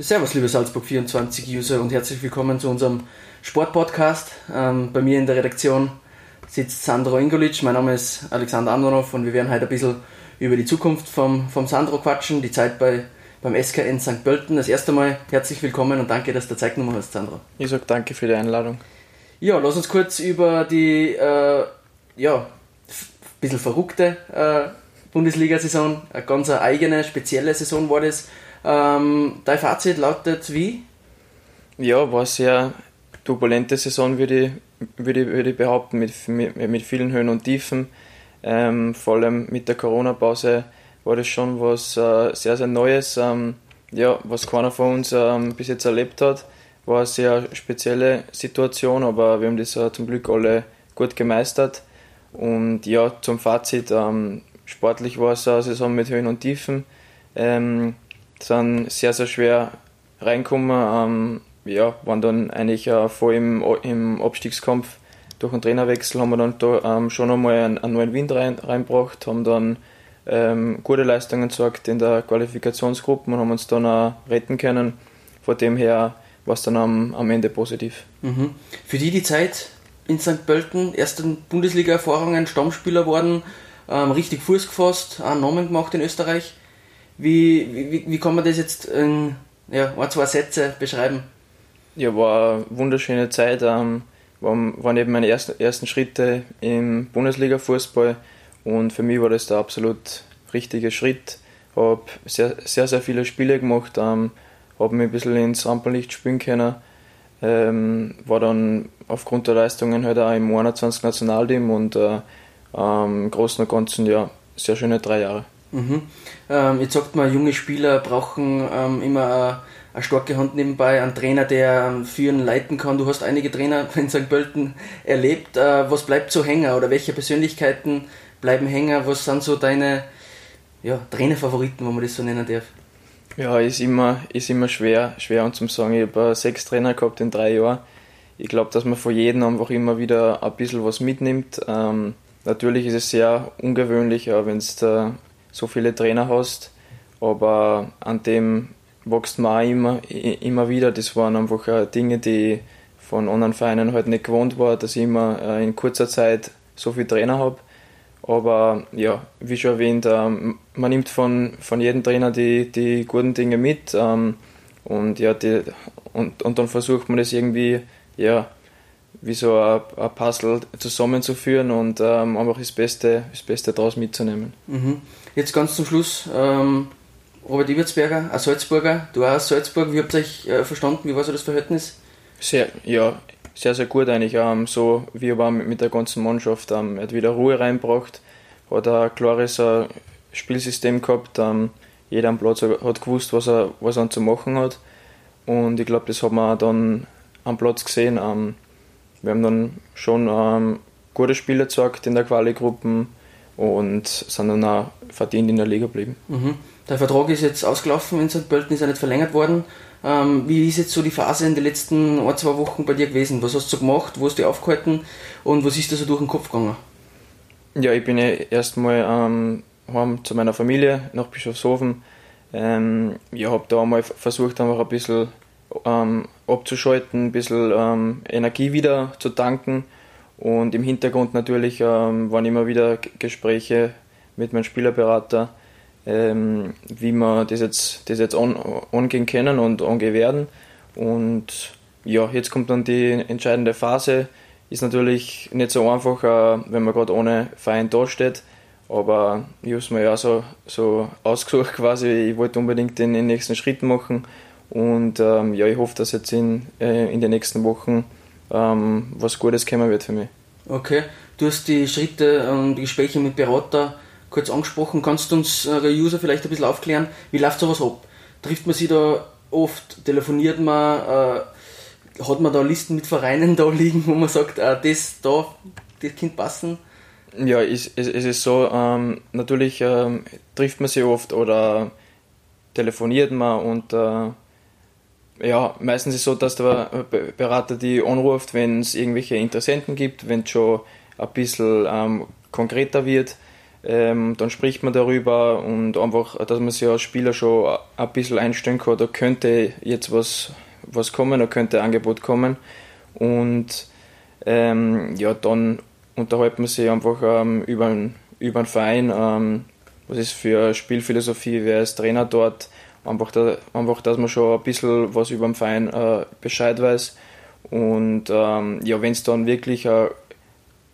Servus, liebe Salzburg24-User und herzlich willkommen zu unserem Sportpodcast. Ähm, bei mir in der Redaktion sitzt Sandro Ingolic, mein Name ist Alexander Andronov und wir werden heute ein bisschen über die Zukunft vom, vom Sandro quatschen, die Zeit bei, beim SKN St. Pölten. Das erste Mal herzlich willkommen und danke, dass du Zeit genommen hast, Sandro. Ich sage danke für die Einladung. Ja, lass uns kurz über die, äh, ja, ein bisschen verrückte äh, Bundesliga-Saison, eine ganz eigene, spezielle Saison war das. Ähm, dein Fazit lautet wie? Ja, war eine sehr turbulente Saison, würde ich, würde würde ich behaupten, mit, mit, mit vielen Höhen und Tiefen. Ähm, vor allem mit der Corona-Pause war das schon was äh, sehr, sehr Neues, ähm, ja, was keiner von uns ähm, bis jetzt erlebt hat. War eine sehr spezielle Situation, aber wir haben das äh, zum Glück alle gut gemeistert. Und ja, zum Fazit, ähm, sportlich war es eine Saison mit Höhen und Tiefen. Sind sehr, sehr schwer reinkommen. Ähm, ja, waren dann eigentlich äh, vor im, im Abstiegskampf durch einen Trainerwechsel haben wir dann da, ähm, schon einmal einen, einen, neuen Wind rein, reingebracht, haben dann ähm, gute Leistungen gezeigt in der Qualifikationsgruppe und haben uns dann auch retten können. Von dem her war es dann am, am Ende positiv. Mhm. Für die die Zeit in St. Pölten, erste Bundesliga-Erfahrungen, Stammspieler worden, ähm, richtig Fuß gefasst, einen Namen gemacht in Österreich. Wie, wie, wie kann man das jetzt in ja, ein, zwei Sätze beschreiben? Ja, war eine wunderschöne Zeit. Ähm, waren eben meine ersten, ersten Schritte im Bundesliga-Fußball und für mich war das der absolut richtige Schritt. Habe sehr, sehr, sehr viele Spiele gemacht, ähm, habe mich ein bisschen ins Rampenlicht spielen können. Ähm, war dann aufgrund der Leistungen halt auch im 21 Nationalteam und äh, ähm, im Großen und Ganzen ja sehr schöne drei Jahre. Mhm. Ähm, jetzt sagt man, junge Spieler brauchen ähm, immer eine, eine starke Hand nebenbei, einen Trainer, der ähm, führen, leiten kann. Du hast einige Trainer in St. Pölten erlebt. Äh, was bleibt so hängen oder welche Persönlichkeiten bleiben hängen? Was sind so deine ja, Trainerfavoriten, wenn man das so nennen darf? Ja, ist immer, ist immer schwer, schwer und zum sagen. Ich habe sechs Trainer gehabt in drei Jahren. Ich glaube, dass man von jedem einfach immer wieder ein bisschen was mitnimmt. Ähm, natürlich ist es sehr ungewöhnlich, wenn du so viele Trainer hast, aber an dem wächst man auch immer, immer wieder. Das waren einfach Dinge, die von anderen Vereinen halt nicht gewohnt war, dass ich immer äh, in kurzer Zeit so viele Trainer habe. Aber ja, wie schon erwähnt, ähm, man nimmt von, von jedem Trainer die, die guten Dinge mit ähm, und, ja, die, und, und dann versucht man das irgendwie ja, wie so ein, ein Puzzle zusammenzuführen und ähm, einfach das Beste, das Beste daraus mitzunehmen. Mhm. Jetzt ganz zum Schluss, ähm, Robert Ibertsberger, ein Salzburger, du auch aus Salzburg, wie habt ihr euch äh, verstanden, wie war so das Verhältnis? Sehr, ja, sehr, sehr gut eigentlich, ähm, so wie er war mit, der ganzen Mannschaft, ähm, hat wieder Ruhe reingebracht, hat ein klares äh, Spielsystem gehabt, ähm, jeder am Platz hat gewusst, was er, was er zu machen hat und ich glaube, das hat man dann am Platz gesehen, ähm, wir haben dann schon ähm, gute Spiele gezeigt in der Quali-Gruppen und sind dann auch verdient in der Liga geblieben. Mhm. Der Vertrag ist jetzt ausgelaufen in St. Pölten, ist ja nicht verlängert worden. Ähm, wie ist jetzt so die Phase in den letzten ein, zwei Wochen bei dir gewesen? Was hast du gemacht? Wo hast du aufgehalten? Und was ist da so durch den Kopf gegangen? Ja, ich bin ja erstmal ähm, heim zu meiner Familie nach Bischofshofen. Ähm, ich habe da einmal versucht, einfach ein bisschen ähm, abzuschalten, ein bisschen ähm, Energie wieder zu tanken. Und im Hintergrund natürlich ähm, waren immer wieder Gespräche mit meinem Spielerberater, ähm, wie wir das jetzt, das jetzt an, angehen können und angehen werden. Und ja, jetzt kommt dann die entscheidende Phase. Ist natürlich nicht so einfach, äh, wenn man gerade ohne Verein dasteht. Aber ich habe es mir ja so, so ausgesucht quasi. Ich wollte unbedingt den, den nächsten Schritt machen und ähm, ja, ich hoffe, dass jetzt in, äh, in den nächsten Wochen ähm, was Gutes kommen wird für mich. Okay, du hast die Schritte und die Gespräche mit Berater kurz angesprochen. Kannst du uns, äh, User, vielleicht ein bisschen aufklären, wie läuft sowas ab? Trifft man sich da oft, telefoniert man, äh, hat man da Listen mit Vereinen da liegen, wo man sagt, äh, das da, das Kind passen? Ja, es, es, es ist so, ähm, natürlich ähm, trifft man sich oft oder telefoniert man und äh, ja, meistens ist es so, dass der Berater die anruft, wenn es irgendwelche Interessenten gibt, wenn es schon ein bisschen ähm, konkreter wird. Ähm, dann spricht man darüber und einfach, dass man sich als Spieler schon ein bisschen einstellen kann, da könnte jetzt was, was kommen, da könnte ein Angebot kommen. Und ähm, ja, dann unterhält man sich einfach ähm, über, über den Verein, ähm, was ist für Spielphilosophie, wer ist Trainer dort, einfach, da, einfach dass man schon ein bisschen was über den Verein äh, Bescheid weiß. Und ähm, ja, wenn es dann wirklich äh,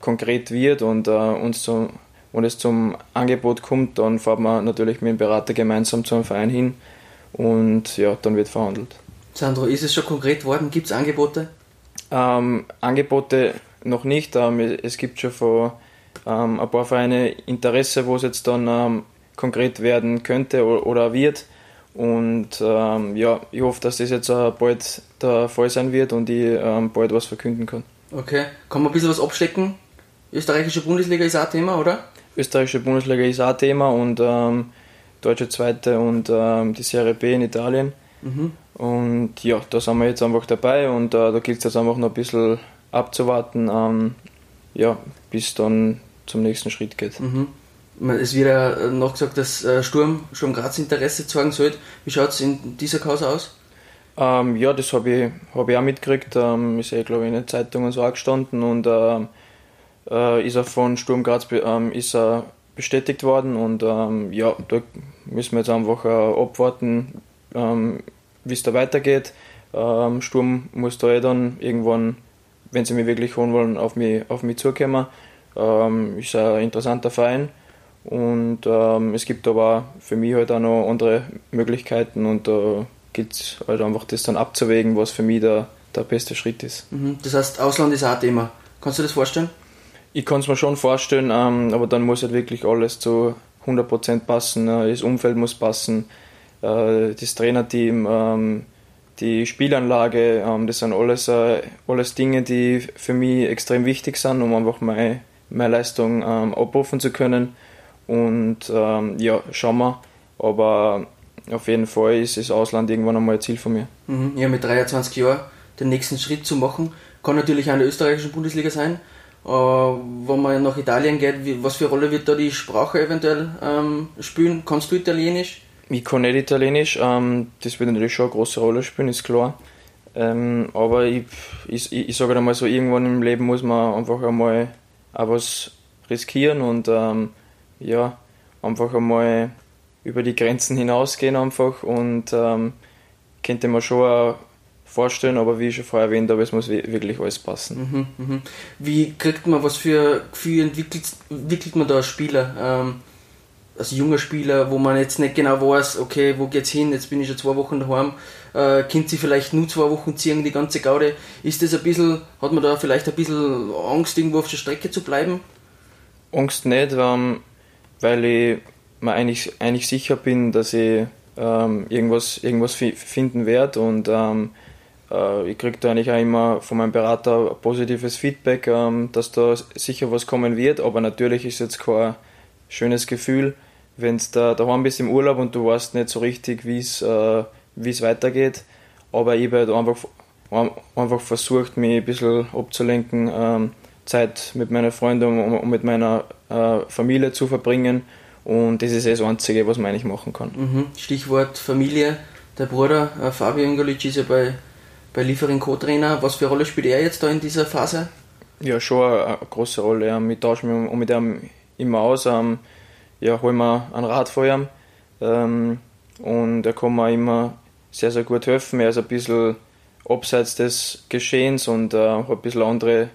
konkret wird und, äh, uns zum, und es zum Angebot kommt, dann fährt man natürlich mit dem Berater gemeinsam zum Verein hin und ja, dann wird verhandelt. Sandro, ist es schon konkret worden? Gibt es Angebote? Ähm, Angebote noch nicht. Ähm, es gibt schon von ähm, ein paar Vereine Interesse, wo es jetzt dann ähm, konkret werden könnte oder, oder wird. Und ähm, ja, ich hoffe, dass das jetzt äh, bald der Fall sein wird und ich ähm, bald was verkünden kann. Okay, kann man ein bisschen was abstecken? Österreichische Bundesliga ist auch Thema, oder? Österreichische Bundesliga ist auch Thema und ähm, deutsche Zweite und ähm, die Serie B in Italien. Mhm. Und ja, da sind wir jetzt einfach dabei und äh, da gilt es jetzt einfach noch ein bisschen abzuwarten, ähm, ja, bis dann zum nächsten Schritt geht. Mhm. Es wird ja noch gesagt, dass äh, Sturm, Sturm Graz Interesse zeigen sollte. Wie schaut es in dieser Cause aus? Ähm, ja, das habe ich, hab ich auch mitgekriegt. Ähm, ist ja, glaube ich, in den Zeitungen so angestanden und äh, äh, ist er von Sturm Graz ähm, ist er bestätigt worden und ähm, ja, da müssen wir jetzt einfach äh, abwarten, ähm, wie es da weitergeht. Ähm, Sturm muss da eh dann irgendwann, wenn sie mich wirklich holen wollen, auf mich, auf mich zukommen. Ähm, ist ein interessanter Verein und ähm, es gibt aber für mich halt auch noch andere Möglichkeiten und da gilt es halt einfach das dann abzuwägen, was für mich der, der beste Schritt ist. Mhm. Das heißt, Ausland ist auch ein Thema. Kannst du das vorstellen? Ich kann es mir schon vorstellen, ähm, aber dann muss halt wirklich alles zu 100% passen. Äh, das Umfeld muss passen, äh, das Trainerteam, ähm, die Spielanlage, ähm, das sind alles, äh, alles Dinge, die für mich extrem wichtig sind, um einfach meine, meine Leistung ähm, abrufen zu können. Und ähm, ja, schauen wir. Aber auf jeden Fall ist das Ausland irgendwann einmal ein Ziel von mir. Mhm. Ja, mit 23 Jahren den nächsten Schritt zu machen, kann natürlich auch in der österreichischen Bundesliga sein. Äh, wenn man nach Italien geht, wie, was für eine Rolle wird da die Sprache eventuell ähm, spielen? Kannst du Italienisch? Ich kann nicht Italienisch, ähm, das wird natürlich schon eine große Rolle spielen, ist klar. Ähm, aber ich, ich, ich sage einmal so, irgendwann im Leben muss man einfach einmal auch was riskieren und ähm, ja, einfach einmal über die Grenzen hinausgehen einfach und ähm, könnte man schon auch vorstellen, aber wie ich schon vorher erwähnt habe, es muss wirklich alles passen. Mhm, mh. Wie kriegt man, was für Gefühl entwickelt, entwickelt man da als Spieler? Ähm, als junger Spieler, wo man jetzt nicht genau weiß, okay, wo geht's hin, jetzt bin ich schon zwei Wochen daheim, äh, kennt sie vielleicht nur zwei Wochen ziehen, die ganze Gaude. Ist das ein bisschen, hat man da vielleicht ein bisschen Angst, irgendwo auf der Strecke zu bleiben? Angst nicht, ähm, weil ich mir eigentlich, eigentlich sicher bin, dass ich ähm, irgendwas, irgendwas finden werde und ähm, äh, ich kriege da eigentlich auch immer von meinem Berater positives Feedback, ähm, dass da sicher was kommen wird, aber natürlich ist jetzt kein schönes Gefühl, wenn du da daheim bist im Urlaub und du weißt nicht so richtig, wie es äh, weitergeht. Aber ich habe halt einfach, einfach versucht, mich ein bisschen abzulenken, ähm, Zeit mit meinen Freunden und mit meiner äh, Familie zu verbringen. Und das ist das Einzige, was man eigentlich machen kann. Mhm. Stichwort Familie. Der Bruder äh, Fabio Ingolic ist ja bei bei Liefering Co-Trainer. Was für eine Rolle spielt er jetzt da in dieser Phase? Ja, schon eine, eine große Rolle. Ja. Wir tauschen mich mit ihm immer aus. Ähm, ja, holen wir ein Rad vor ihm. Ähm, und er kann mir immer sehr, sehr gut helfen. Er ist ein bisschen abseits des Geschehens und äh, hat ein bisschen andere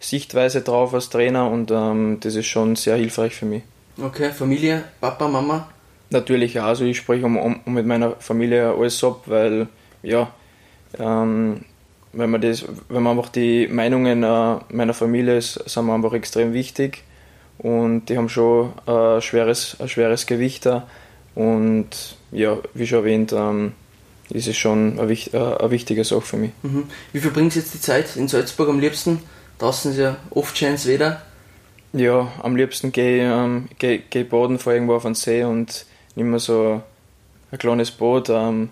Sichtweise drauf als Trainer und ähm, das ist schon sehr hilfreich für mich. Okay, Familie, Papa, Mama? Natürlich ja, also ich spreche um, um, mit meiner Familie alles ab, weil ja, ähm, wenn, man das, wenn man einfach die Meinungen äh, meiner Familie ist, sind mir einfach extrem wichtig und die haben schon ein schweres, ein schweres Gewicht da und ja, wie schon erwähnt, ähm, ist es schon eine, äh, eine, wichtige Sache für mich. Mhm. Wie verbringst du jetzt die Zeit in Salzburg am liebsten? Draußen ist ja oft schönes Wetter. Ja, am liebsten gehe ich ähm, geh, geh baden, fahre irgendwo auf den See und nehme so ein kleines Boot. Ähm,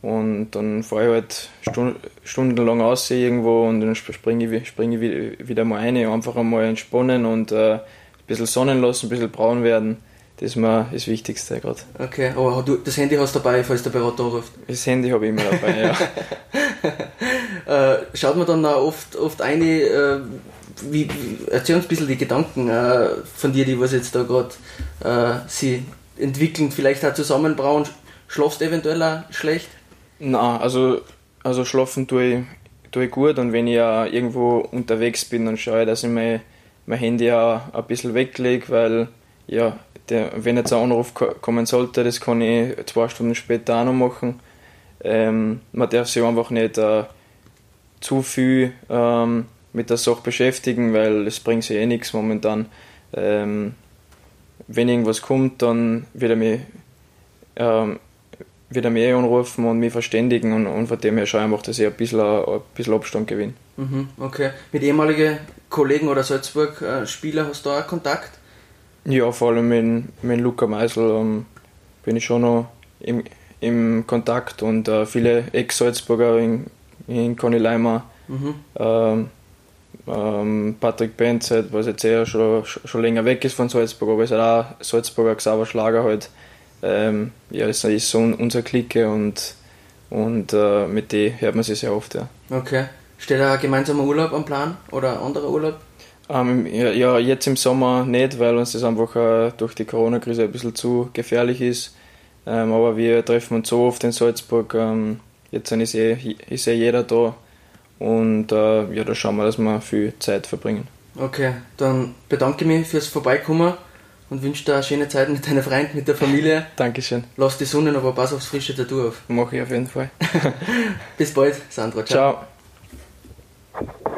und dann fahre ich halt stund, stundenlang aus irgendwo und dann springe ich, spring ich wieder mal rein, einfach einmal entspannen und äh, bisschen sonnen lassen, ein bisschen braun werden. Das ist mir das Wichtigste gerade. Okay, aber du, das Handy hast du dabei, falls der Berater anruft? Das Handy habe ich immer dabei, ja. äh, schaut man dann auch oft, oft eine, äh, wie, erzähl uns ein bisschen die Gedanken äh, von dir, die was jetzt da gerade äh, sie entwickeln, vielleicht auch zusammenbrauen. Schlafst du eventuell auch schlecht? Na, also, also schlafen tue ich, tue ich gut und wenn ich ja irgendwo unterwegs bin, dann schaue ich, dass ich mein, mein Handy auch ein bisschen weglege, weil ja, der, wenn jetzt ein Anruf kommen sollte, das kann ich zwei Stunden später auch noch machen. Ähm, man darf sich einfach nicht äh, zu viel ähm, mit der Sache beschäftigen, weil es bringt sich eh nichts momentan. Ähm, wenn irgendwas kommt, dann wird er mich, ähm, wird er mich eh anrufen und mich verständigen und, und von dem her schaue ich einfach, dass ich ein bisschen, ein bisschen Abstand gewinne. Mhm, okay. Mit ehemaligen Kollegen oder Salzburg-Spieler hast du auch Kontakt? Ja, vor allem mit, mit Luca Meisel ähm, bin ich schon noch im, im Kontakt und äh, viele Ex-Salzburger in, in Conny Leimer, mhm. ähm, ähm, Patrick Benzet, was jetzt eher schon, schon länger weg ist von Salzburg, aber ist halt auch Salzburger Xaver Schlager halt. Ähm, ja, das ist so unser Clique und, und äh, mit dem hört man sich sehr oft. Ja. Okay. Steht da ein gemeinsamer Urlaub am Plan oder ein anderer Urlaub? Ähm, ja, jetzt im Sommer nicht, weil uns das einfach äh, durch die Corona-Krise ein bisschen zu gefährlich ist. Ähm, aber wir treffen uns so oft in Salzburg. Ähm, jetzt ist eh, ist eh jeder da. Und äh, ja, da schauen wir, dass wir viel Zeit verbringen. Okay, dann bedanke ich mich fürs Vorbeikommen und wünsche dir eine schöne Zeit mit deiner Freunden, mit der Familie. Dankeschön. Lass die Sonne aber pass aufs frische Tattoo auf. Mache ich auf jeden Fall. Bis bald, Sandra. Ciao. Ciao.